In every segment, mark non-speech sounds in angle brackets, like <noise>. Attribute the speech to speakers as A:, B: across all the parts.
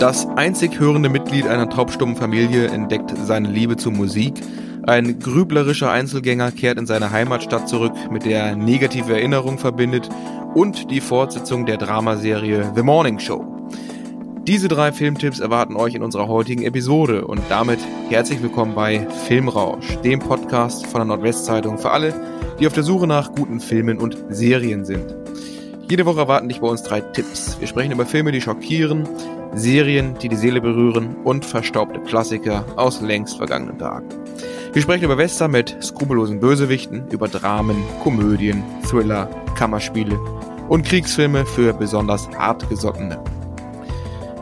A: Das einzig hörende Mitglied einer taubstummen Familie entdeckt seine Liebe zur Musik. Ein grüblerischer Einzelgänger kehrt in seine Heimatstadt zurück, mit der er negative Erinnerungen verbindet und die Fortsetzung der Dramaserie The Morning Show. Diese drei Filmtipps erwarten euch in unserer heutigen Episode und damit herzlich willkommen bei Filmrausch, dem Podcast von der Nordwestzeitung für alle, die auf der Suche nach guten Filmen und Serien sind. Jede Woche erwarten dich bei uns drei Tipps. Wir sprechen über Filme, die schockieren, Serien, die die Seele berühren und verstaubte Klassiker aus längst vergangenen Tagen. Wir sprechen über Western mit skrupellosen Bösewichten, über Dramen, Komödien, Thriller, Kammerspiele und Kriegsfilme für besonders hartgesottene.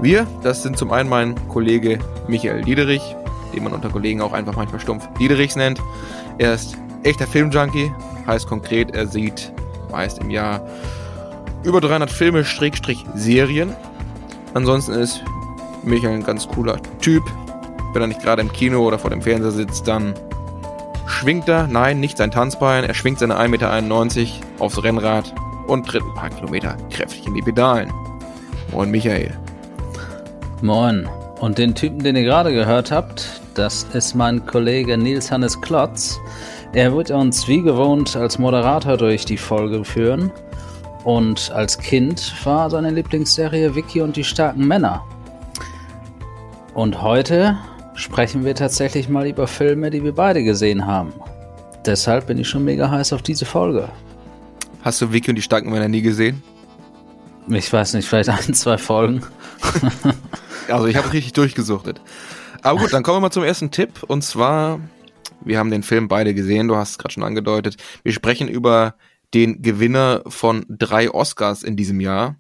A: Wir, das sind zum einen mein Kollege Michael Diederich, den man unter Kollegen auch einfach manchmal stumpf Diederichs nennt. Er ist echter Filmjunkie, heißt konkret, er sieht meist im Jahr über 300 Filme, Schrägstrich Serien. Ansonsten ist Michael ein ganz cooler Typ. Wenn er nicht gerade im Kino oder vor dem Fernseher sitzt, dann schwingt er, nein, nicht sein Tanzbein, er schwingt seine 1,91 Meter aufs Rennrad und tritt ein paar Kilometer kräftig in die Pedalen. Moin Michael.
B: Moin. Und den Typen, den ihr gerade gehört habt, das ist mein Kollege Nils Hannes Klotz. Er wird uns wie gewohnt als Moderator durch die Folge führen. Und als Kind war seine Lieblingsserie Vicky und die starken Männer. Und heute sprechen wir tatsächlich mal über Filme, die wir beide gesehen haben. Deshalb bin ich schon mega heiß auf diese Folge.
A: Hast du Vicky und die starken Männer nie gesehen?
B: Ich weiß nicht, vielleicht ein, zwei Folgen. <laughs>
A: Also ich habe richtig durchgesuchtet. Aber gut, dann kommen wir mal zum ersten Tipp. Und zwar, wir haben den Film beide gesehen, du hast es gerade schon angedeutet. Wir sprechen über den Gewinner von drei Oscars in diesem Jahr.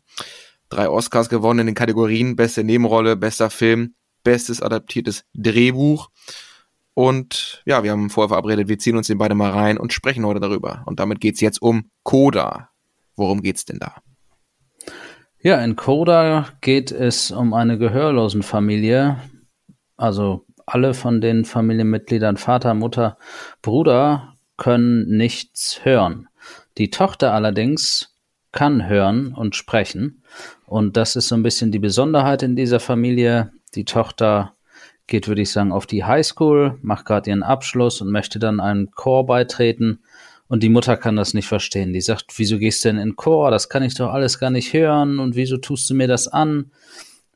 A: Drei Oscars gewonnen in den Kategorien Beste Nebenrolle, Bester Film, Bestes adaptiertes Drehbuch. Und ja, wir haben vorher verabredet, wir ziehen uns den beide mal rein und sprechen heute darüber. Und damit geht's jetzt um Coda. Worum geht's denn da?
B: Ja, in Coda geht es um eine Gehörlosenfamilie. Also alle von den Familienmitgliedern, Vater, Mutter, Bruder, können nichts hören. Die Tochter allerdings kann hören und sprechen. Und das ist so ein bisschen die Besonderheit in dieser Familie. Die Tochter geht, würde ich sagen, auf die Highschool, macht gerade ihren Abschluss und möchte dann einem Chor beitreten. Und die Mutter kann das nicht verstehen. Die sagt, wieso gehst du denn in Chor? Das kann ich doch alles gar nicht hören. Und wieso tust du mir das an?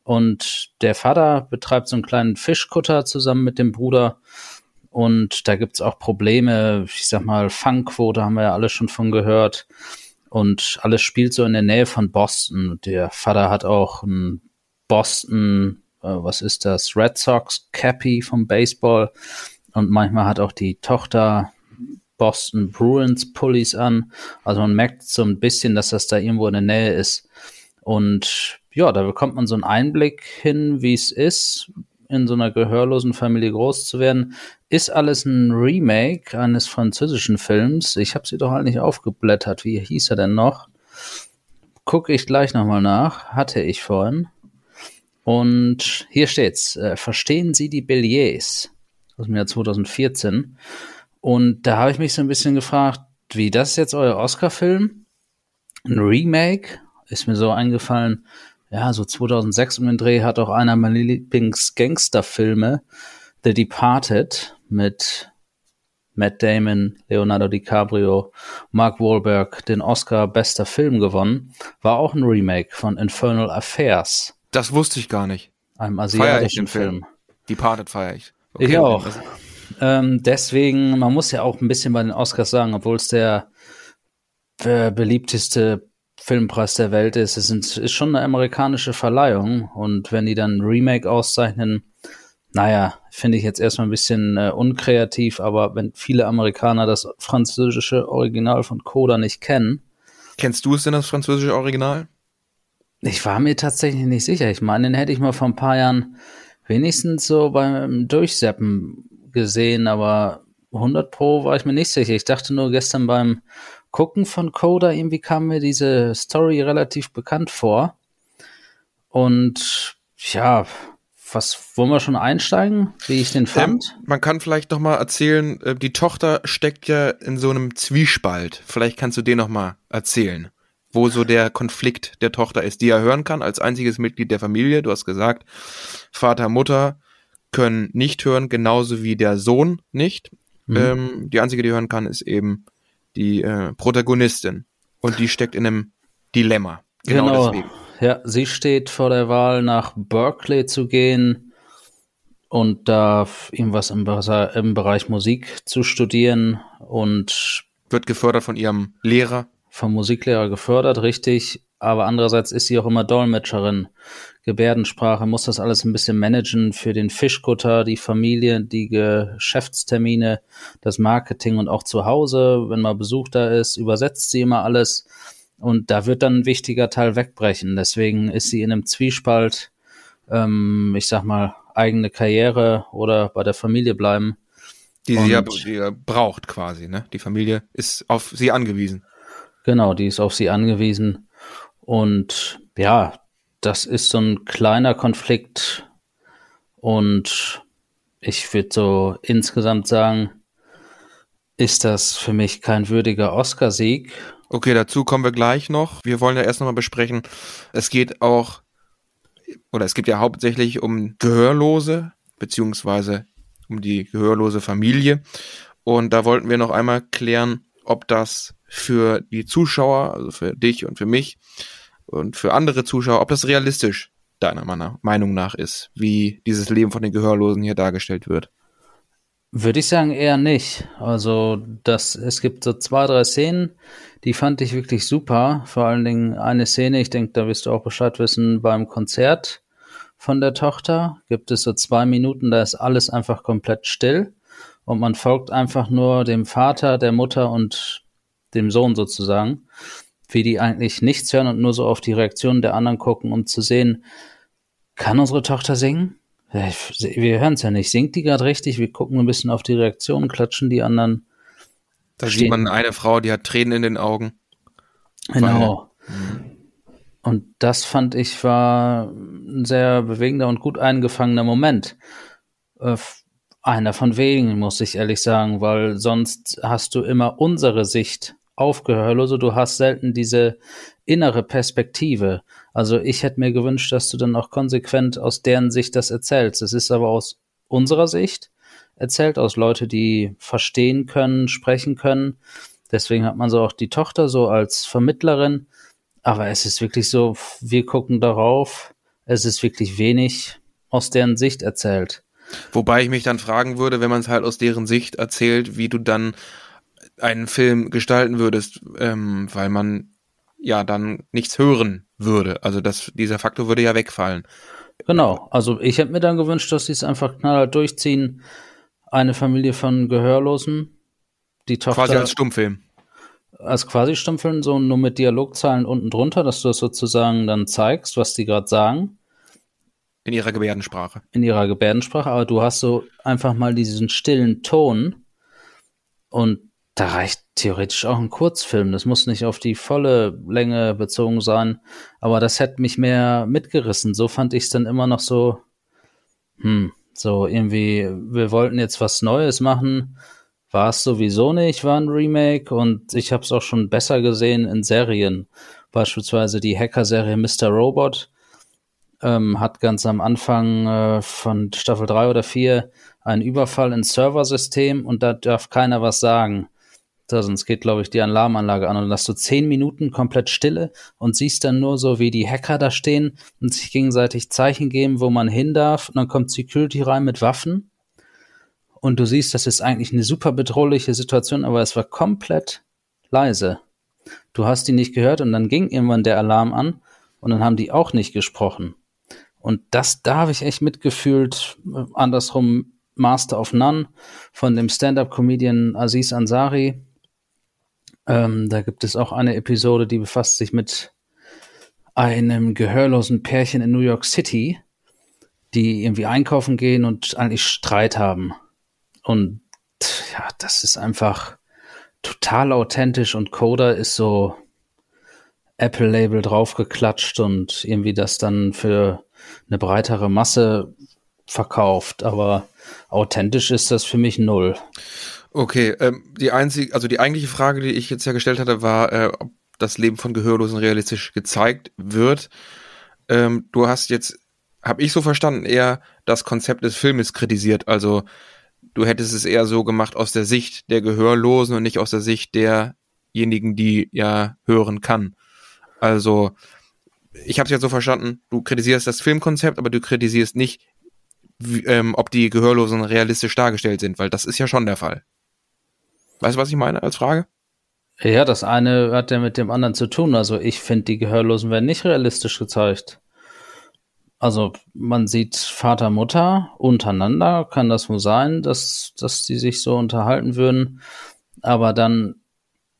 B: Und der Vater betreibt so einen kleinen Fischkutter zusammen mit dem Bruder. Und da gibt's auch Probleme. Ich sag mal, Fangquote haben wir ja alle schon von gehört. Und alles spielt so in der Nähe von Boston. Der Vater hat auch ein Boston, äh, was ist das? Red Sox Cappy vom Baseball. Und manchmal hat auch die Tochter Boston Bruins Pullis an. Also man merkt so ein bisschen, dass das da irgendwo in der Nähe ist. Und ja, da bekommt man so einen Einblick hin, wie es ist, in so einer gehörlosen Familie groß zu werden. Ist alles ein Remake eines französischen Films. Ich habe sie doch halt nicht aufgeblättert. Wie hieß er denn noch? Gucke ich gleich nochmal nach. Hatte ich vorhin. Und hier steht's. Äh, Verstehen Sie die Billets? Aus dem Jahr 2014. Und da habe ich mich so ein bisschen gefragt, wie das ist jetzt euer Oscar-Film? Ein Remake? Ist mir so eingefallen, ja, so 2006 um den Dreh hat auch einer meiner Lieblings-Gangster-Filme, The Departed, mit Matt Damon, Leonardo DiCaprio, Mark Wahlberg den Oscar Bester Film gewonnen, war auch ein Remake von Infernal Affairs.
A: Das wusste ich gar nicht.
B: Einem asiatischen Film. Film.
A: Departed feiere ich.
B: Okay, ich auch. Ähm, deswegen, man muss ja auch ein bisschen bei den Oscars sagen, obwohl es der äh, beliebteste Filmpreis der Welt ist, es ist schon eine amerikanische Verleihung und wenn die dann ein Remake auszeichnen, naja, finde ich jetzt erstmal ein bisschen äh, unkreativ, aber wenn viele Amerikaner das französische Original von Coda nicht kennen.
A: Kennst du es denn, das französische Original?
B: Ich war mir tatsächlich nicht sicher. Ich meine, den hätte ich mal vor ein paar Jahren wenigstens so beim Durchseppen gesehen, aber 100 Pro war ich mir nicht sicher. Ich dachte nur gestern beim Gucken von Coda, irgendwie kam mir diese Story relativ bekannt vor. Und ja, was wollen wir schon einsteigen, wie ich den fand?
A: Ähm, man kann vielleicht noch mal erzählen, äh, die Tochter steckt ja in so einem Zwiespalt. Vielleicht kannst du den noch mal erzählen. wo so der Konflikt der Tochter ist, die er hören kann als einziges Mitglied der Familie. Du hast gesagt, Vater, Mutter können nicht hören, genauso wie der Sohn nicht. Mhm. Ähm, die einzige, die hören kann, ist eben die äh, Protagonistin. Und die steckt in einem Dilemma.
B: Genau, genau deswegen. Ja, sie steht vor der Wahl, nach Berkeley zu gehen und da irgendwas im, im Bereich Musik zu studieren und
A: wird gefördert von ihrem Lehrer.
B: Vom Musiklehrer gefördert, richtig. Aber andererseits ist sie auch immer Dolmetscherin. Gebärdensprache, muss das alles ein bisschen managen für den Fischkutter, die Familie, die Geschäftstermine, das Marketing und auch zu Hause, wenn mal Besuch da ist, übersetzt sie immer alles. Und da wird dann ein wichtiger Teil wegbrechen. Deswegen ist sie in einem Zwiespalt, ähm, ich sag mal, eigene Karriere oder bei der Familie bleiben.
A: Die sie ja die braucht quasi, ne? Die Familie ist auf sie angewiesen.
B: Genau, die ist auf sie angewiesen. Und ja, das ist so ein kleiner Konflikt. Und ich würde so insgesamt sagen, ist das für mich kein würdiger Oscarsieg.
A: Okay, dazu kommen wir gleich noch. Wir wollen ja erst nochmal besprechen, es geht auch, oder es geht ja hauptsächlich um Gehörlose, beziehungsweise um die gehörlose Familie. Und da wollten wir noch einmal klären, ob das für die Zuschauer, also für dich und für mich und für andere Zuschauer, ob das realistisch deiner Meinung nach ist, wie dieses Leben von den Gehörlosen hier dargestellt wird.
B: Würde ich sagen, eher nicht. Also, das, es gibt so zwei, drei Szenen, die fand ich wirklich super. Vor allen Dingen eine Szene, ich denke, da wirst du auch Bescheid wissen, beim Konzert von der Tochter gibt es so zwei Minuten, da ist alles einfach komplett still und man folgt einfach nur dem Vater, der Mutter und dem Sohn sozusagen, wie die eigentlich nichts hören und nur so auf die Reaktionen der anderen gucken, um zu sehen, kann unsere Tochter singen? Wir hören es ja nicht. Singt die gerade richtig? Wir gucken ein bisschen auf die Reaktion, klatschen die anderen.
A: Da sieht man eine Frau, die hat Tränen in den Augen.
B: Genau. Und das fand ich war ein sehr bewegender und gut eingefangener Moment. Einer von wenigen, muss ich ehrlich sagen, weil sonst hast du immer unsere Sicht aufgehört. Also du hast selten diese innere Perspektive. Also ich hätte mir gewünscht, dass du dann auch konsequent aus deren Sicht das erzählst. Es ist aber aus unserer Sicht erzählt, aus Leute, die verstehen können, sprechen können. Deswegen hat man so auch die Tochter so als Vermittlerin. Aber es ist wirklich so, wir gucken darauf. Es ist wirklich wenig aus deren Sicht erzählt.
A: Wobei ich mich dann fragen würde, wenn man es halt aus deren Sicht erzählt, wie du dann einen Film gestalten würdest, ähm, weil man ja dann nichts hören würde. Also das, dieser Faktor würde ja wegfallen.
B: Genau, also ich hätte mir dann gewünscht, dass sie es einfach knallhart durchziehen. Eine Familie von Gehörlosen, die Tochter.
A: Quasi als Stummfilm.
B: Als quasi Stummfilm, so nur mit Dialogzahlen unten drunter, dass du das sozusagen dann zeigst, was die gerade sagen.
A: In ihrer Gebärdensprache.
B: In ihrer Gebärdensprache, aber du hast so einfach mal diesen stillen Ton und da reicht theoretisch auch ein Kurzfilm. Das muss nicht auf die volle Länge bezogen sein. Aber das hätte mich mehr mitgerissen. So fand ich es dann immer noch so, hm, so irgendwie, wir wollten jetzt was Neues machen. War es sowieso nicht, war ein Remake. Und ich habe es auch schon besser gesehen in Serien. Beispielsweise die Hacker-Serie Mr. Robot ähm, hat ganz am Anfang äh, von Staffel 3 oder 4 einen Überfall ins Serversystem und da darf keiner was sagen. Da, sonst geht, glaube ich, die Alarmanlage an und dann hast du zehn Minuten komplett Stille und siehst dann nur so, wie die Hacker da stehen und sich gegenseitig Zeichen geben, wo man hin darf. Und dann kommt Security rein mit Waffen. Und du siehst, das ist eigentlich eine super bedrohliche Situation, aber es war komplett leise. Du hast die nicht gehört und dann ging irgendwann der Alarm an und dann haben die auch nicht gesprochen. Und das, da habe ich echt mitgefühlt. Andersrum Master of None von dem Stand-up-Comedian Aziz Ansari, ähm, da gibt es auch eine Episode, die befasst sich mit einem gehörlosen Pärchen in New York City, die irgendwie einkaufen gehen und eigentlich Streit haben. Und ja, das ist einfach total authentisch und Coda ist so Apple-Label draufgeklatscht und irgendwie das dann für eine breitere Masse verkauft. Aber authentisch ist das für mich null.
A: Okay, ähm, die einzige, also die eigentliche Frage, die ich jetzt ja gestellt hatte, war, äh, ob das Leben von Gehörlosen realistisch gezeigt wird. Ähm, du hast jetzt, habe ich so verstanden, eher das Konzept des Filmes kritisiert. Also du hättest es eher so gemacht aus der Sicht der Gehörlosen und nicht aus der Sicht derjenigen, die ja hören kann. Also ich habe es jetzt so verstanden, du kritisierst das Filmkonzept, aber du kritisierst nicht, wie, ähm, ob die Gehörlosen realistisch dargestellt sind, weil das ist ja schon der Fall. Weißt du, was ich meine als Frage?
B: Ja, das eine hat ja mit dem anderen zu tun. Also ich finde, die Gehörlosen werden nicht realistisch gezeigt. Also man sieht Vater, Mutter untereinander, kann das wohl sein, dass, dass die sich so unterhalten würden. Aber dann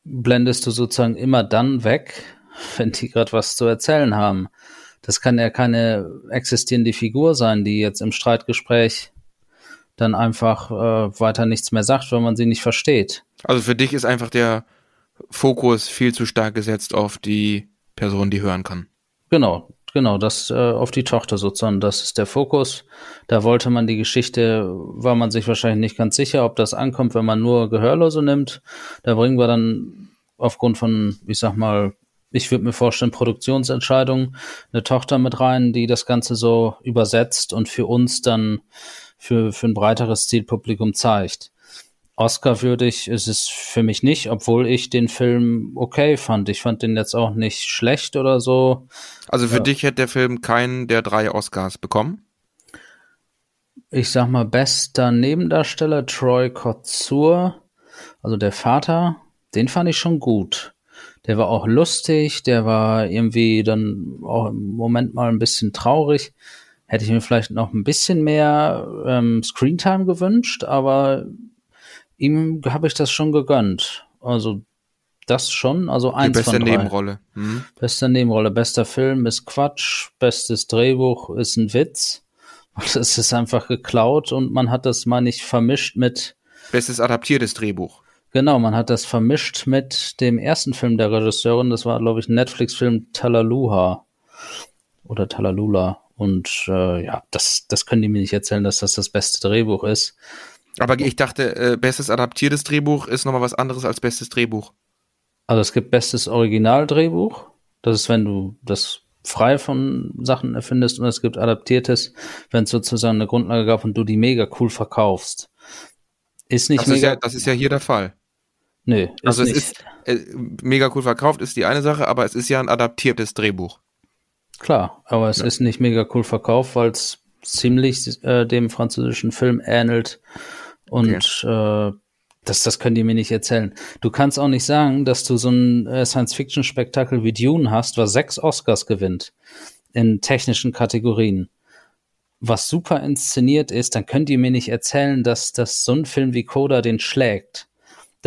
B: blendest du sozusagen immer dann weg, wenn die gerade was zu erzählen haben. Das kann ja keine existierende Figur sein, die jetzt im Streitgespräch dann einfach äh, weiter nichts mehr sagt, wenn man sie nicht versteht.
A: Also für dich ist einfach der Fokus viel zu stark gesetzt auf die Person, die hören kann.
B: Genau, genau, das äh, auf die Tochter sozusagen, das ist der Fokus. Da wollte man die Geschichte, war man sich wahrscheinlich nicht ganz sicher, ob das ankommt, wenn man nur Gehörlose nimmt. Da bringen wir dann aufgrund von, ich sag mal, ich würde mir vorstellen, Produktionsentscheidungen, eine Tochter mit rein, die das Ganze so übersetzt und für uns dann für, für ein breiteres Zielpublikum zeigt. Oscar-würdig ist es für mich nicht, obwohl ich den Film okay fand. Ich fand den jetzt auch nicht schlecht oder so.
A: Also für ja. dich hätte der Film keinen der drei Oscars bekommen?
B: Ich sag mal, bester Nebendarsteller Troy Kotsur, also der Vater, den fand ich schon gut. Der war auch lustig, der war irgendwie dann auch im Moment mal ein bisschen traurig. Hätte ich mir vielleicht noch ein bisschen mehr ähm, Screentime gewünscht, aber ihm habe ich das schon gegönnt. Also das schon, also eins
A: Die beste
B: von drei.
A: Nebenrolle.
B: Mhm. Beste Nebenrolle, bester Film ist Quatsch, bestes Drehbuch ist ein Witz. <laughs> Das ist einfach geklaut und man hat das mal nicht vermischt mit.
A: Bestes adaptiertes Drehbuch.
B: Genau, man hat das vermischt mit dem ersten Film der Regisseurin. Das war, glaube ich, ein Netflix-Film Talaluha oder Talalula. Und äh, ja, das, das können die mir nicht erzählen, dass das das beste Drehbuch ist.
A: Aber ich dachte, äh, bestes adaptiertes Drehbuch ist nochmal was anderes als bestes Drehbuch.
B: Also es gibt bestes Originaldrehbuch. Das ist, wenn du das frei von Sachen erfindest und es gibt adaptiertes, wenn es sozusagen eine Grundlage gab und du die mega cool verkaufst. Ist nicht
A: das
B: mega.
A: Ist ja, das ist ja hier der Fall.
B: Nö,
A: also es
B: nicht.
A: ist äh, mega cool verkauft, ist die eine Sache, aber es ist ja ein adaptiertes Drehbuch.
B: Klar, aber es
A: Ja.
B: ist nicht mega cool verkauft, weil es ziemlich äh, dem französischen Film ähnelt. Und äh, das, das können die mir nicht erzählen. Du kannst auch nicht sagen, dass du so ein äh, Science-Fiction-Spektakel wie Dune hast, was sechs Oscars gewinnt in technischen Kategorien. Was super inszeniert ist, dann könnt ihr mir nicht erzählen, dass, dass so ein Film wie Coda den schlägt.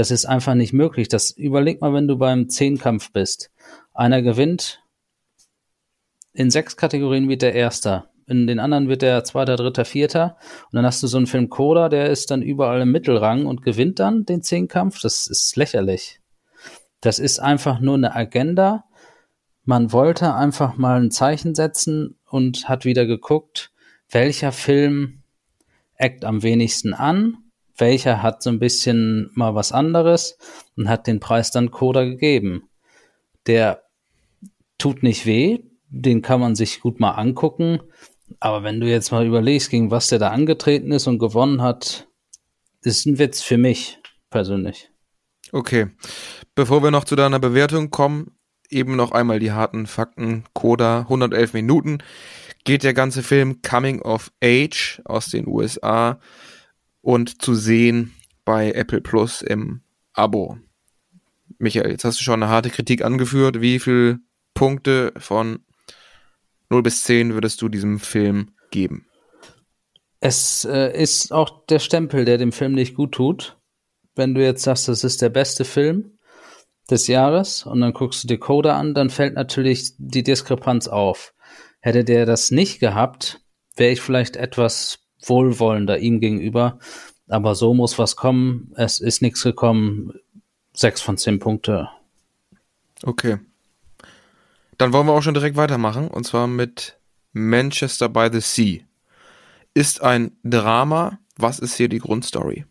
B: Das ist einfach nicht möglich. Das überleg mal, wenn du beim Zehnkampf bist. Einer gewinnt, in sechs Kategorien wird der Erster. In den anderen wird der Zweiter, Dritter, Vierter. Und dann hast du so einen Film Coda, der ist dann überall im Mittelrang und gewinnt dann den Zehnkampf. Das ist lächerlich. Das ist einfach nur eine Agenda. Man wollte einfach mal ein Zeichen setzen und hat wieder geguckt, welcher Film eckt am wenigsten an, welcher hat so ein bisschen mal was anderes und hat den Preis dann Coda gegeben. Der tut nicht weh, den kann man sich gut mal angucken. Aber wenn du jetzt mal überlegst, gegen was der da angetreten ist und gewonnen hat, ist ein Witz für mich persönlich.
A: Okay. Bevor wir noch zu deiner Bewertung kommen, eben noch einmal die harten Fakten. Coda, 111 Minuten. Geht der ganze Film Coming of Age aus den USA und zu sehen bei Apple Plus im Abo. Michael, jetzt hast du schon eine harte Kritik angeführt. Wie viele Punkte von 0 bis 10 würdest du diesem Film geben?
B: Es äh, ist auch der Stempel, der dem Film nicht gut tut. Wenn du jetzt sagst, das ist der beste Film des Jahres und dann guckst du Coda an, dann fällt natürlich die Diskrepanz auf. Hätte der das nicht gehabt, wäre ich vielleicht etwas wohlwollender ihm gegenüber. Aber so muss was kommen. Es ist nichts gekommen. Sechs von zehn Punkte.
A: Okay. Dann wollen wir auch schon direkt weitermachen und zwar mit Manchester by the Sea. Ist ein Drama. Was ist hier die Grundstory?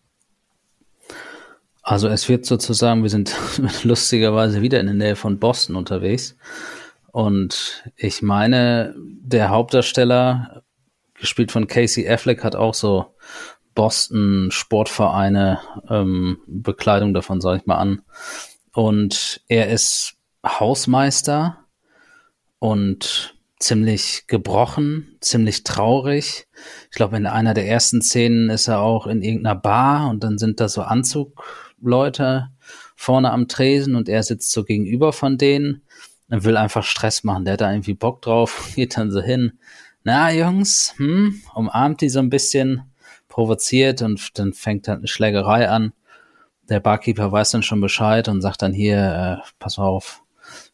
B: Also es wird sozusagen, wir sind <laughs> lustigerweise wieder in der Nähe von Boston unterwegs. Und ich meine, der Hauptdarsteller, gespielt von Casey Affleck, hat auch so Boston Sportvereine, ähm, Bekleidung davon, sage ich mal an. Und er ist Hausmeister und ziemlich gebrochen, ziemlich traurig. Ich glaube, in einer der ersten Szenen ist er auch in irgendeiner Bar und dann sind da so Anzugleute vorne am Tresen und er sitzt so gegenüber von denen und will einfach Stress machen. Der hat da irgendwie Bock drauf, <laughs> geht dann so hin. Na, Jungs, hm, umarmt die so ein bisschen, provoziert und dann fängt halt eine Schlägerei an. Der Barkeeper weiß dann schon Bescheid und sagt dann hier, äh, pass auf,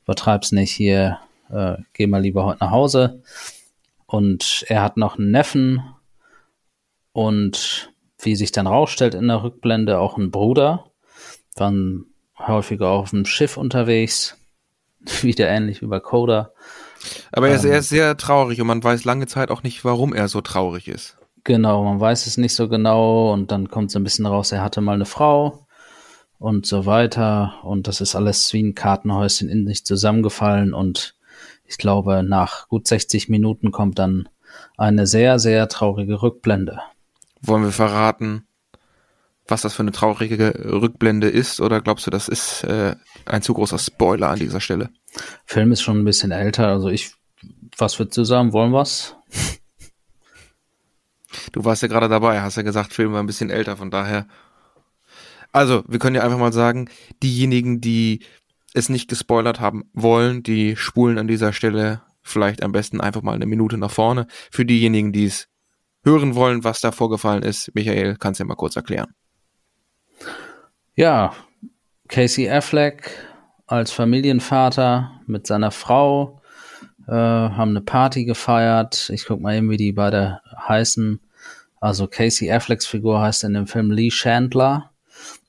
B: übertreib's nicht hier, äh, geh mal lieber heute nach Hause. Und er hat noch einen Neffen und wie sich dann rausstellt in der Rückblende auch einen Bruder. Waren häufiger auf dem Schiff unterwegs, <laughs> wieder ähnlich wie bei Coda.
A: Aber er ist, ähm, er ist sehr traurig und man weiß lange Zeit auch nicht, warum er so traurig ist.
B: Genau, man weiß es nicht so genau und dann kommt so ein bisschen raus, er hatte mal eine Frau und so weiter und das ist alles wie ein Kartenhäuschen in sich zusammengefallen und ich glaube, nach gut 60 Minuten kommt dann eine sehr, sehr traurige Rückblende.
A: Wollen wir verraten, was das für eine traurige Rückblende ist oder glaubst du, das ist äh, ein zu großer Spoiler an dieser Stelle?
B: Film ist schon ein bisschen älter, also ich, was würdest du sagen, wollen wir's?
A: Du warst ja gerade dabei, hast ja gesagt, Film war ein bisschen älter, von daher. Also, wir können ja einfach mal sagen, diejenigen, die es nicht gespoilert haben wollen, die spulen an dieser Stelle vielleicht am besten einfach mal eine Minute nach vorne. Für diejenigen, die es hören wollen, was da vorgefallen ist, Michael, kannst du ja mal kurz erklären.
B: Ja, Casey Affleck als Familienvater mit seiner Frau äh, haben eine Party gefeiert. Ich guck mal eben, wie die beide heißen. Also Casey Afflecks Figur heißt in dem Film Lee Chandler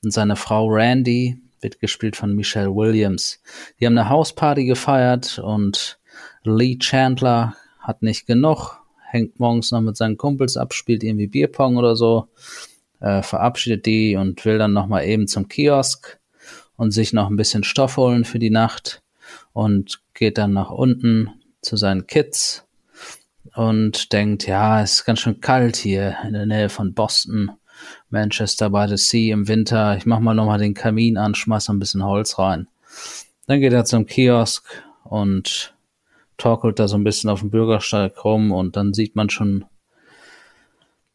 B: und seine Frau Randy wird gespielt von Michelle Williams. Die haben eine Hausparty gefeiert und Lee Chandler hat nicht genug, hängt morgens noch mit seinen Kumpels ab, spielt irgendwie Bierpong oder so, äh, verabschiedet die und will dann nochmal eben zum Kiosk und sich noch ein bisschen Stoff holen für die Nacht und geht dann nach unten zu seinen Kids und denkt, ja, es ist ganz schön kalt hier in der Nähe von Boston, Manchester by the Sea im Winter. Ich mach mal nochmal den Kamin an, schmeiß ein bisschen Holz rein. Dann geht er zum Kiosk und torkelt da so ein bisschen auf dem Bürgersteig rum und dann sieht man schon,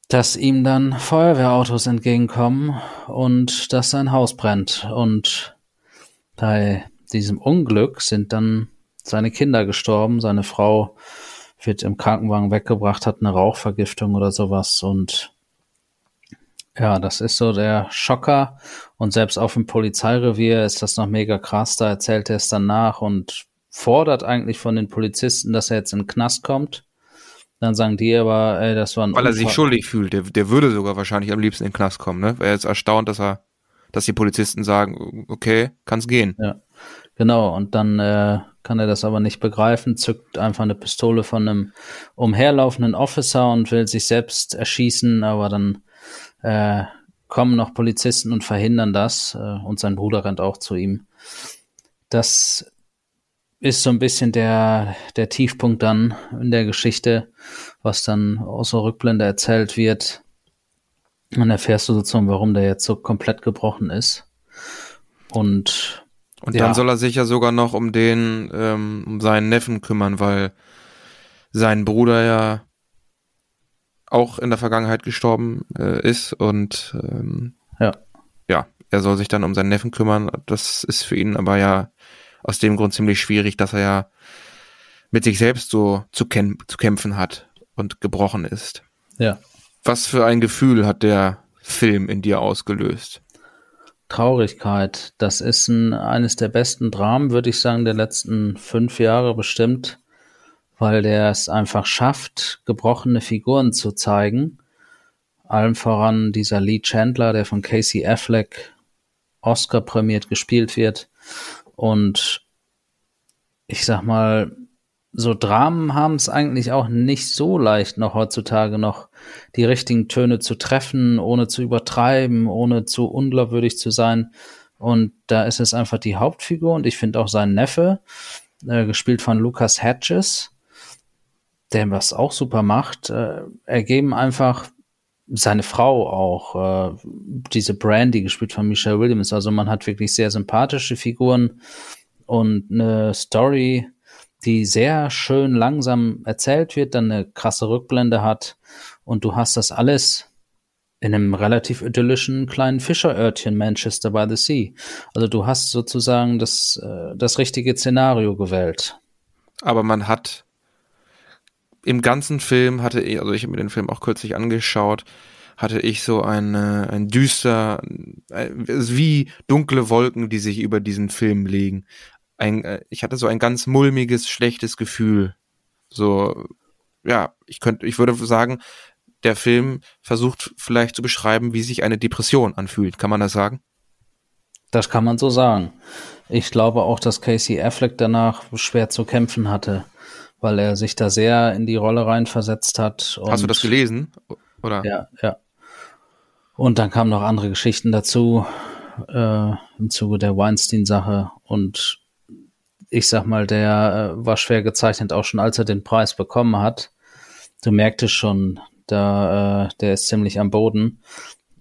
B: dass ihm dann Feuerwehrautos entgegenkommen und dass sein Haus brennt. Und bei diesem Unglück sind dann seine Kinder gestorben, seine Frau wird im Krankenwagen weggebracht, hat eine Rauchvergiftung oder sowas und ja, das ist so der Schocker und selbst auf dem Polizeirevier ist das noch mega krass, da erzählt er es dann nach und fordert eigentlich von den Polizisten, dass er jetzt in den Knast kommt. Dann sagen die aber, ey, das war ein
A: Weil Unfall. er sich schuldig fühlt, der, der würde sogar wahrscheinlich am liebsten in den Knast kommen, ne? Er ist erstaunt, dass er, dass die Polizisten sagen, okay, kann's gehen.
B: Ja, genau, und dann äh, kann er das aber nicht begreifen, zückt einfach eine Pistole von einem umherlaufenden Officer und will sich selbst erschießen, aber dann äh, kommen noch Polizisten und verhindern das äh, und sein Bruder rennt auch zu ihm. Das ist so ein bisschen der, der Tiefpunkt dann in der Geschichte, was dann aus der Rückblende erzählt wird. Und erfährst du sozusagen, warum der jetzt so komplett gebrochen ist. Und
A: und ja. dann soll er sich ja sogar noch um den, ähm, um seinen Neffen kümmern, weil sein Bruder ja auch in der Vergangenheit gestorben äh, ist und ähm, ja. ja, er soll sich dann um seinen Neffen kümmern. Das ist für ihn aber ja aus dem Grund ziemlich schwierig, dass er ja mit sich selbst so zu, zu kämpfen hat und gebrochen ist.
B: Ja.
A: Was für ein Gefühl hat der Film in dir ausgelöst?
B: Traurigkeit. Das ist ein, eines der besten Dramen, würde ich sagen, der letzten fünf Jahre bestimmt, weil der es einfach schafft, gebrochene Figuren zu zeigen. Allem voran dieser Lee Chandler, der von Casey Affleck Oscar prämiert gespielt wird. Und ich sag mal, so Dramen haben es eigentlich auch nicht so leicht, noch heutzutage noch die richtigen Töne zu treffen, ohne zu übertreiben, ohne zu unglaubwürdig zu sein. Und da ist es einfach die Hauptfigur und ich finde auch sein Neffe, äh, gespielt von Lucas Hedges, der was auch super macht, äh, ergeben einfach seine Frau auch, äh, diese Brandy, gespielt von Michelle Williams. Also man hat wirklich sehr sympathische Figuren und eine Story, die sehr schön langsam erzählt wird, dann eine krasse Rückblende hat und du hast das alles in einem relativ idyllischen kleinen Fischerörtchen Manchester by the Sea. Also du hast sozusagen das, äh, das richtige Szenario gewählt.
A: Aber man hat im ganzen Film hatte ich, also ich habe mir den Film auch kürzlich angeschaut, hatte ich so ein, ein düster, wie dunkle Wolken, die sich über diesen Film legen ein, äh, ich hatte so ein ganz mulmiges, schlechtes Gefühl. So, ja, ich könnte, ich würde sagen, der Film versucht vielleicht zu beschreiben, wie sich eine Depression anfühlt. Kann man das sagen?
B: Das kann man so sagen. Ich glaube auch, dass Casey Affleck danach schwer zu kämpfen hatte, weil er sich da sehr in die Rolle reinversetzt hat.
A: Hast du das gelesen? Oder?
B: Ja, ja. Und dann kamen noch andere Geschichten dazu äh, im Zuge der Weinstein-Sache und ich sag mal, der äh, war schwer gezeichnet, auch schon als er den Preis bekommen hat. Du merktest schon, da, äh, der ist ziemlich am Boden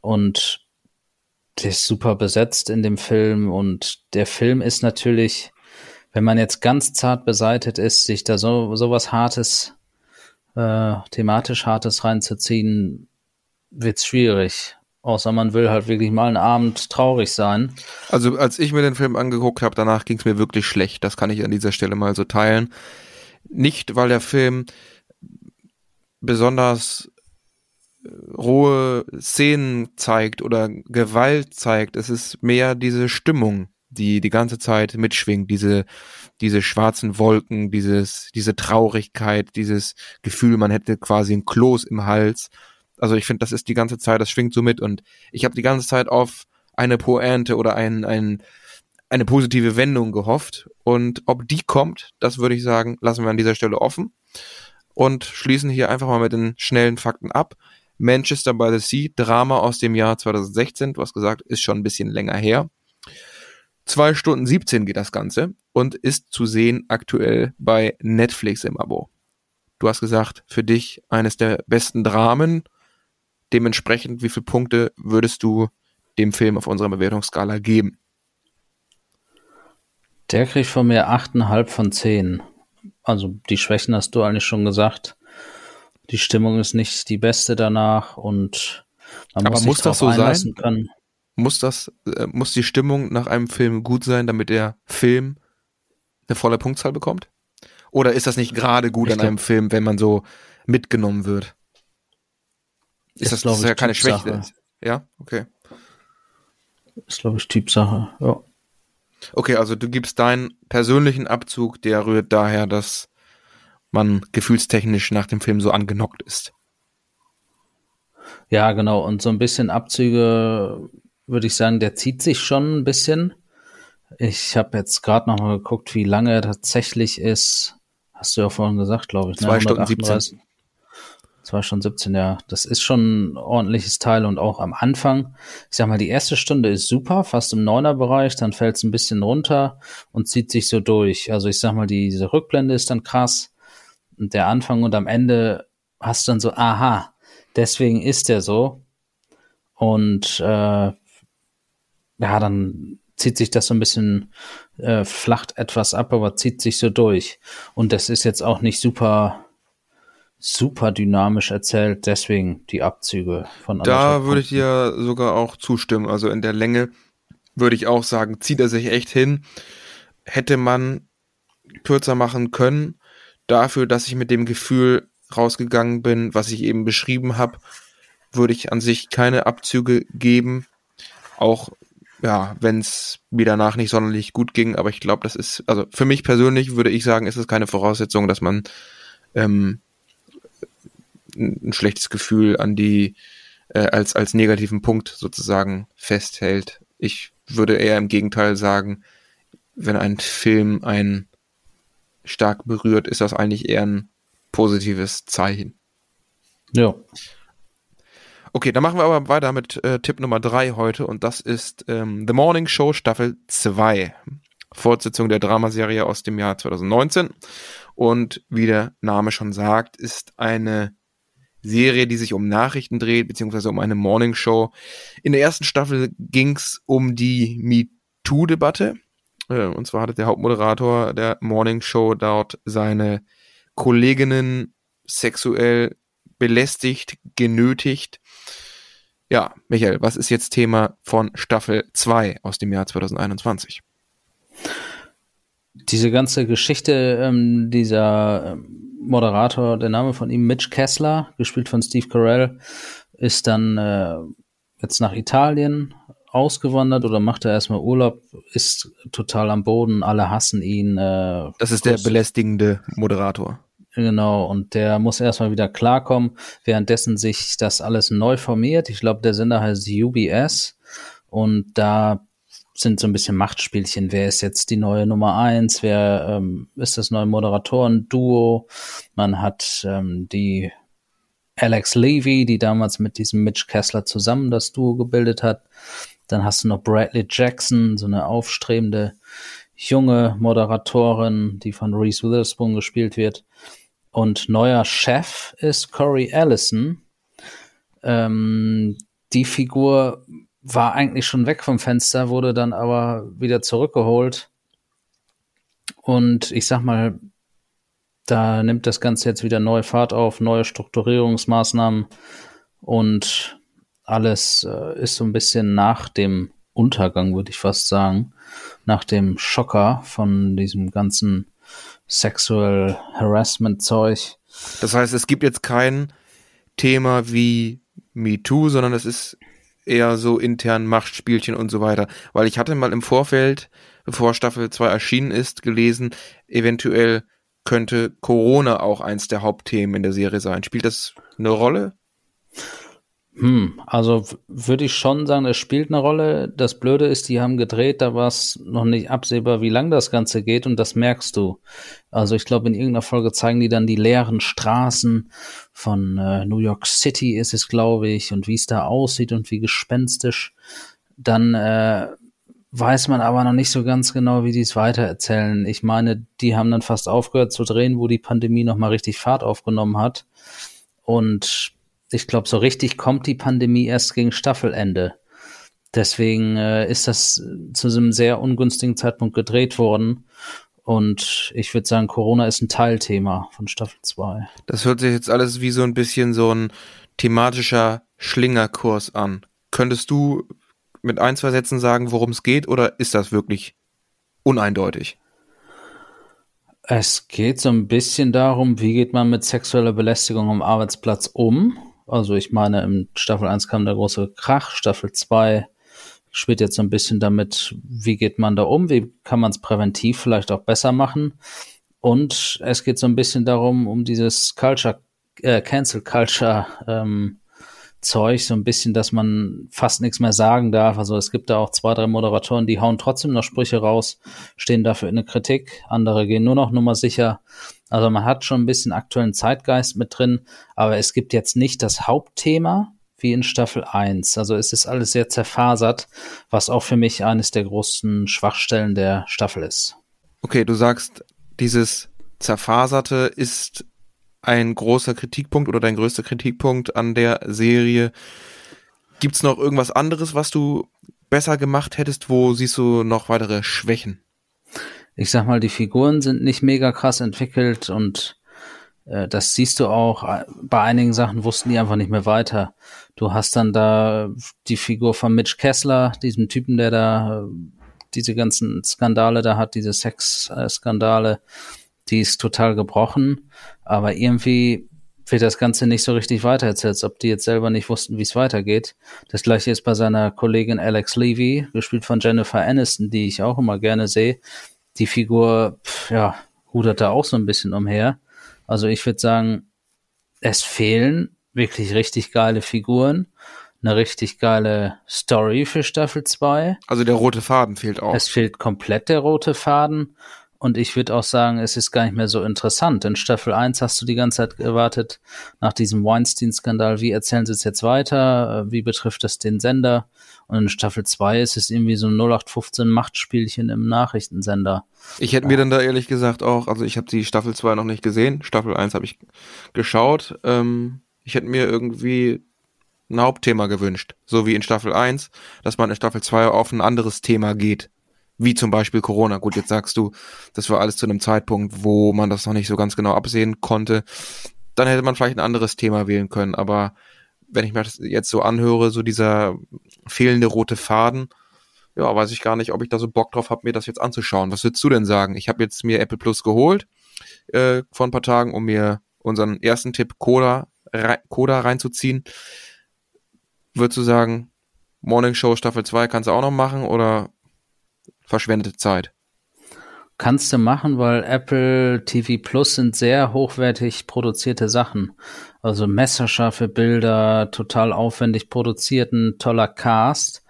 B: und der ist super besetzt in dem Film und der Film ist natürlich, wenn man jetzt ganz zart beseitet ist, sich da so sowas Hartes, äh, thematisch Hartes reinzuziehen, wird's schwierig. Außer man will halt wirklich mal einen Abend traurig sein.
A: Also als ich mir den Film angeguckt habe, danach ging es mir wirklich schlecht. Das kann ich an dieser Stelle mal so teilen. Nicht, weil der Film besonders äh, rohe Szenen zeigt oder Gewalt zeigt. Es ist mehr diese Stimmung, die die ganze Zeit mitschwingt, diese diese schwarzen Wolken, dieses diese Traurigkeit, dieses Gefühl, man hätte quasi ein Kloß im Hals also ich finde, das ist die ganze Zeit, das schwingt so mit und ich habe die ganze Zeit auf eine Pointe oder ein, ein, eine positive Wendung gehofft. Und ob die kommt, das würde ich sagen, lassen wir an dieser Stelle offen und schließen hier einfach mal mit den schnellen Fakten ab. Manchester by the Sea, Drama aus dem Jahr 2016, du hast gesagt, ist schon ein bisschen länger her. Zwei Stunden 17 geht das Ganze und ist zu sehen aktuell bei Netflix im Abo. Du hast gesagt, für dich eines der besten Dramen Dementsprechend, wie viele Punkte würdest du dem Film auf unserer Bewertungsskala geben?
B: Der kriegt von mir 8,5 von 10. Also die Schwächen hast du eigentlich schon gesagt. Die Stimmung ist nicht die beste danach und
A: man Aber muss, muss das so sein? Können. Muss das, äh, muss die Stimmung nach einem Film gut sein, damit der Film eine volle Punktzahl bekommt? Oder ist das nicht gerade gut ich an einem Film, wenn man so mitgenommen wird? Ist, das, das ist ja keine Schwäche? Ja, okay.
B: Ist, glaube ich, Typsache, ja.
A: Okay, also du gibst deinen persönlichen Abzug, der rührt daher, dass man gefühlstechnisch nach dem Film so angenockt ist.
B: Ja, genau. Und so ein bisschen Abzüge, würde ich sagen, der zieht sich schon ein bisschen. Ich habe jetzt gerade noch mal geguckt, wie lange er tatsächlich ist. Hast du ja vorhin gesagt, glaube ich.
A: Ne? Zwei ne? Stunden 17.
B: Zwei Stunden 17, ja. Das ist schon ein ordentliches Teil und auch am Anfang. Ich sag mal, die erste Stunde ist super, fast im Neuner-Bereich, dann fällt es ein bisschen runter und zieht sich so durch. Also ich sag mal, die, diese Rückblende ist dann krass. Und der Anfang und am Ende hast du dann so, aha, deswegen ist der so. Und äh, ja, dann zieht sich das so ein bisschen, äh, flacht etwas ab, aber zieht sich so durch. Und das ist jetzt auch nicht super super dynamisch erzählt, deswegen die Abzüge von
A: Da würde ich dir sogar auch zustimmen. Also in der Länge würde ich auch sagen, zieht er sich echt hin. Hätte man kürzer machen können, dafür, dass ich mit dem Gefühl rausgegangen bin, was ich eben beschrieben habe, würde ich an sich keine Abzüge geben. Auch ja, wenn es mir danach nicht sonderlich gut ging, aber ich glaube, das ist, also für mich persönlich würde ich sagen, ist es keine Voraussetzung, dass man ähm, ein schlechtes Gefühl an die äh, als als negativen Punkt sozusagen festhält. Ich würde eher im Gegenteil sagen, wenn ein Film ein stark berührt, ist das eigentlich eher ein positives Zeichen.
B: Ja.
A: Okay, dann machen wir aber weiter mit äh, Tipp Nummer drei heute und das ist ähm, The Morning Show Staffel 2. Fortsetzung der Dramaserie aus dem Jahr 2019. Und wie der Name schon sagt, ist eine Serie, die sich um Nachrichten dreht, beziehungsweise um eine Morning Show. In der ersten Staffel ging's um die MeToo-Debatte. Äh, und zwar hatte der Hauptmoderator der Morning Show dort seine Kolleginnen sexuell belästigt, genötigt. Ja, Michael, was ist jetzt Thema von Staffel 2 aus dem Jahr 2021?
B: Diese ganze Geschichte, ähm, dieser ähm, Moderator, der Name von ihm, Mitch Kessler, gespielt von Steve Carell, ist dann äh, jetzt nach Italien ausgewandert oder macht er erstmal Urlaub, ist total am Boden, alle hassen ihn. Äh,
A: das ist der belästigende Moderator.
B: Genau, und der muss erstmal wieder klarkommen, währenddessen sich das alles neu formiert. Ich glaube, der Sender heißt UBS und da sind so ein bisschen Machtspielchen. Wer ist jetzt die neue Nummer eins? Wer ähm, ist das neue Moderatoren-Duo? Man hat ähm, die Alex Levy, die damals mit diesem Mitch Kessler zusammen das Duo gebildet hat. Dann hast du noch Bradley Jackson, so eine aufstrebende junge Moderatorin, die von Reese Witherspoon gespielt wird. Und neuer Chef ist Corey Allison. Ähm, die Figur war eigentlich schon weg vom Fenster, wurde dann aber wieder zurückgeholt. Und ich sag mal, da nimmt das Ganze jetzt wieder neue Fahrt auf, neue Strukturierungsmaßnahmen und alles äh, ist so ein bisschen nach dem Untergang, würde ich fast sagen, nach dem Schocker von diesem ganzen Sexual Harassment Zeug.
A: Das heißt, es gibt jetzt kein Thema wie MeToo, sondern es ist eher so intern Machtspielchen und so weiter. Weil ich hatte mal im Vorfeld, bevor Staffel 2 erschienen ist, gelesen, eventuell könnte Corona auch eins der Hauptthemen in der Serie sein. Spielt das eine Rolle?
B: Hm, also würde ich schon sagen, es spielt eine Rolle. Das Blöde ist, die haben gedreht, da war es noch nicht absehbar, wie lang das Ganze geht und das merkst du. Also ich glaube, in irgendeiner Folge zeigen die dann die leeren Straßen von äh, New York City ist es, glaube ich, und wie es da aussieht und wie gespenstisch. Dann äh, weiß man aber noch nicht so ganz genau, wie die es weitererzählen. Ich meine, die haben dann fast aufgehört zu drehen, wo die Pandemie noch mal richtig Fahrt aufgenommen hat. Und ich glaube, so richtig kommt die Pandemie erst gegen Staffelende. Deswegen äh, ist das zu einem sehr ungünstigen Zeitpunkt gedreht worden. Und ich würde sagen, Corona ist ein Teilthema von Staffel 2.
A: Das hört sich jetzt alles wie so ein bisschen so ein thematischer Schlingerkurs an. Könntest du mit ein, zwei Sätzen sagen, worum es geht, oder ist das wirklich uneindeutig?
B: Es geht so ein bisschen darum, wie geht man mit sexueller Belästigung am Arbeitsplatz um also ich meine, in Staffel 1 kam der große Krach, Staffel 2 spielt jetzt so ein bisschen damit, wie geht man da um, wie kann man es präventiv vielleicht auch besser machen. Und es geht so ein bisschen darum, um dieses Culture, äh, Cancel Culture ähm, Zeug, so ein bisschen, dass man fast nichts mehr sagen darf. Also es gibt da auch zwei, drei Moderatoren, die hauen trotzdem noch Sprüche raus, stehen dafür in der Kritik, andere gehen nur noch Nummer sicher. Also man hat schon ein bisschen aktuellen Zeitgeist mit drin, aber es gibt jetzt nicht das Hauptthema wie in Staffel 1. Also es ist alles sehr zerfasert, was auch für mich eines der großen Schwachstellen der Staffel ist.
A: Okay, du sagst, dieses Zerfaserte ist ein großer Kritikpunkt oder dein größter Kritikpunkt an der Serie. Gibt's noch irgendwas anderes, was du besser gemacht hättest? Wo siehst du noch weitere Schwächen?
B: Ich sag mal, die Figuren sind nicht mega krass entwickelt und äh, das siehst du auch. Bei einigen Sachen wussten die einfach nicht mehr weiter. Du hast dann da die Figur von Mitch Kessler, diesem Typen, der da diese ganzen Skandale da hat, diese Sex-Skandale, die ist total gebrochen. Aber irgendwie wird das Ganze nicht so richtig weitererzählt, als ob die jetzt selber nicht wussten, wie es weitergeht. Das gleiche ist bei seiner Kollegin Alex Levy, gespielt von Jennifer Aniston, die ich auch immer gerne sehe die Figur, pf, ja, rudert da auch so ein bisschen umher. Also ich würde sagen, es fehlen wirklich richtig geile Figuren, eine richtig geile Story für Staffel 2.
A: Also der rote Faden fehlt auch.
B: Es fehlt komplett der rote Faden Und ich würde auch sagen, es ist gar nicht mehr so interessant. In Staffel 1 hast du die ganze Zeit gewartet nach diesem Weinstein-Skandal. Wie erzählen sie es jetzt weiter? Wie betrifft das den Sender? Und in Staffel 2 ist es irgendwie so ein 0815 Machtspielchen im Nachrichtensender.
A: Ich hätte mir dann da ehrlich gesagt auch, also ich habe die Staffel 2 noch nicht gesehen. Staffel 1 habe ich geschaut. Ähm, ich hätte mir irgendwie ein Hauptthema gewünscht. So wie in Staffel 1, dass man in Staffel 2 auf ein anderes Thema geht wie zum Beispiel Corona. Gut, jetzt sagst du, das war alles zu einem Zeitpunkt, wo man das noch nicht so ganz genau absehen konnte. Dann hätte man vielleicht ein anderes Thema wählen können. Aber wenn ich mir das jetzt so anhöre, so dieser fehlende rote Faden, ja, weiß ich gar nicht, ob ich da so Bock drauf habe, mir das jetzt anzuschauen. Was würdest du denn sagen? Ich habe jetzt mir Apple Plus geholt äh, vor ein paar Tagen, um mir unseren ersten Tipp Coda, rei Coda reinzuziehen. Würdest du sagen, Morning Show Staffel 2 kannst du auch noch machen oder verschwendete Zeit.
B: Kannst du machen, weil Apple TV Plus sind sehr hochwertig produzierte Sachen. Also messerscharfe Bilder, total aufwendig produziert, ein toller Cast.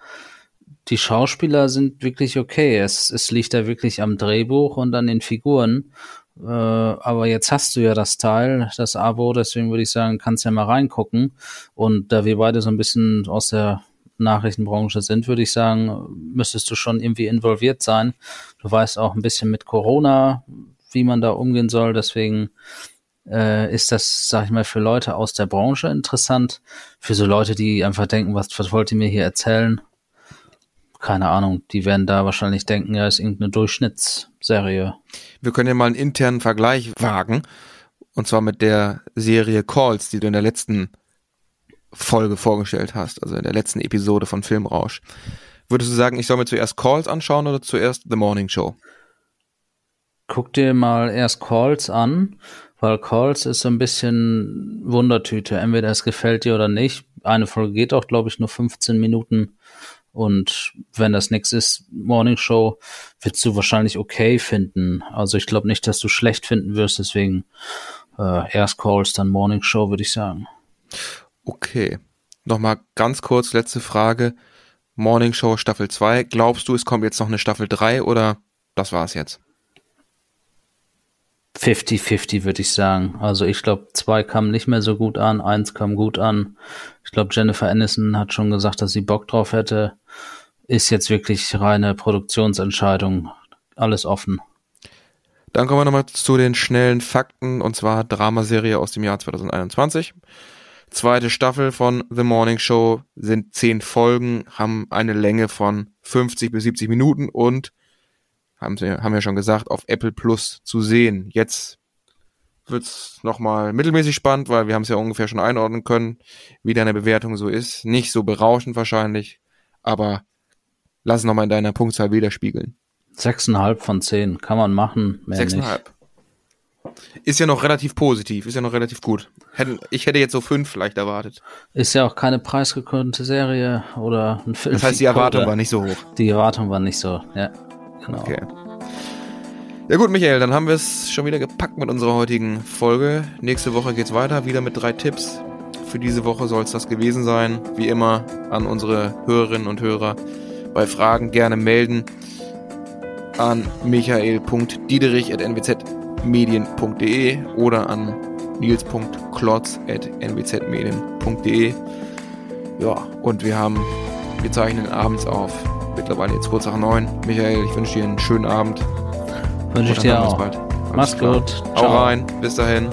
B: Die Schauspieler sind wirklich okay. Es, es liegt da wirklich am Drehbuch und an den Figuren. Äh, aber jetzt hast du ja das Teil, das Abo, deswegen würde ich sagen, kannst ja mal reingucken. Und da wir beide so ein bisschen aus der Nachrichtenbranche sind, würde ich sagen, müsstest du schon irgendwie involviert sein. Du weißt auch ein bisschen mit Corona, wie man da umgehen soll. Deswegen äh, ist das, sag ich mal, für Leute aus der Branche interessant. Für so Leute, die einfach denken, was, was wollt ihr mir hier erzählen? Keine Ahnung, die werden da wahrscheinlich denken, ja, ist irgendeine Durchschnittsserie.
A: Wir können ja mal einen internen Vergleich wagen. Und zwar mit der Serie Calls, die du in der letzten Folge vorgestellt hast, also in der letzten Episode von Filmrausch. Würdest du sagen, ich soll mir zuerst Calls anschauen oder zuerst The Morning Show?
B: Guck dir mal erst Calls an, weil Calls ist so ein bisschen Wundertüte. Entweder es gefällt dir oder nicht. Eine Folge geht auch, glaube ich, nur 15 Minuten. Und wenn das nichts ist, Morning Show, wirst du wahrscheinlich okay finden. Also ich glaube nicht, dass du schlecht finden wirst, deswegen äh, erst Calls, dann Morning Show, würde ich sagen.
A: Okay. Nochmal ganz kurz, letzte Frage. Morning Show Staffel 2. Glaubst du, es kommt jetzt noch eine Staffel 3 oder das war's jetzt?
B: 50-50 würde ich sagen. Also ich glaube, zwei kam nicht mehr so gut an, eins kam gut an. Ich glaube, Jennifer Aniston hat schon gesagt, dass sie Bock drauf hätte. Ist jetzt wirklich reine Produktionsentscheidung. Alles offen.
A: Dann kommen wir nochmal zu den schnellen Fakten und zwar Dramaserie aus dem Jahr 2021. Zweite Staffel von The Morning Show sind zehn Folgen, haben eine Länge von 50 bis 70 Minuten und haben sie, haben ja schon gesagt, auf Apple Plus zu sehen. Jetzt wird's nochmal mittelmäßig spannend, weil wir haben es ja ungefähr schon einordnen können, wie deine Bewertung so ist. Nicht so berauschend wahrscheinlich, aber lass es nochmal in deiner Punktzahl widerspiegeln.
B: Sechseinhalb von zehn kann man machen.
A: Sechseinhalb. Ist ja noch relativ positiv, ist ja noch relativ gut. Ich hätte jetzt so fünf vielleicht erwartet.
B: Ist ja auch keine preisgekrönte Serie oder ein Film.
A: Das heißt, die <laughs> Erwartung war nicht so hoch.
B: Die Erwartung war nicht so, ja. Genau. Okay.
A: Ja gut, Michael, dann haben wir es schon wieder gepackt mit unserer heutigen Folge. Nächste Woche geht's weiter, wieder mit drei Tipps. Für diese Woche soll es das gewesen sein. Wie immer an unsere Hörerinnen und Hörer bei Fragen gerne melden an michael.diederich.nwz medien.de oder an nils.klotz.nwzmedien.de. Ja, und wir haben, wir zeichnen abends auf. Mittlerweile jetzt kurz nach neun. Michael, ich wünsche dir einen schönen Abend.
B: Wünsche ich dir auch.
A: Bald. Mach's gut. Ciao. Hau rein. Bis dahin.